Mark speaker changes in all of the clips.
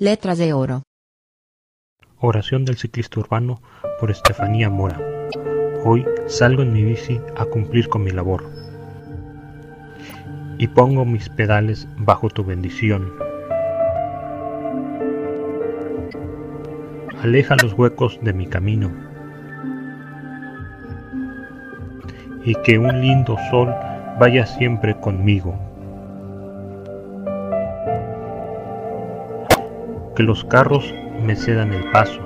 Speaker 1: Letras de oro.
Speaker 2: Oración del ciclista urbano por Estefanía Mora. Hoy salgo en mi bici a cumplir con mi labor. Y pongo mis pedales bajo tu bendición. Aleja los huecos de mi camino. Y que un lindo sol vaya siempre conmigo. Que los carros me cedan el paso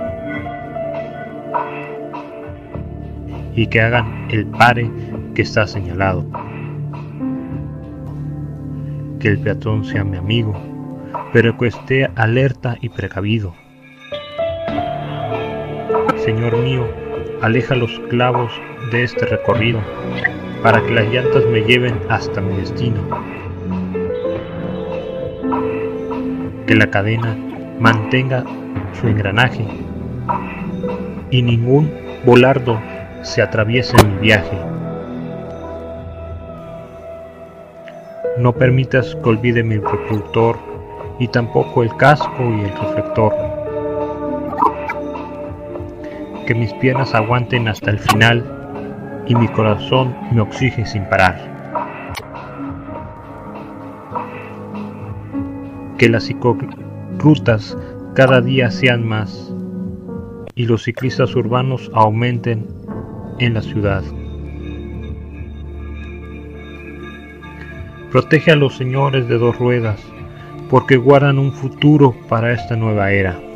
Speaker 2: y que hagan el pare que está señalado. Que el peatón sea mi amigo, pero que esté alerta y precavido. Señor mío, aleja los clavos de este recorrido para que las llantas me lleven hasta mi destino. Que la cadena mantenga su engranaje y ningún volardo se atraviese en mi viaje. No permitas que olvide mi reproductor y tampoco el casco y el reflector. Que mis piernas aguanten hasta el final y mi corazón me oxige sin parar. Que la rutas cada día sean más y los ciclistas urbanos aumenten en la ciudad. Protege a los señores de dos ruedas porque guardan un futuro para esta nueva era.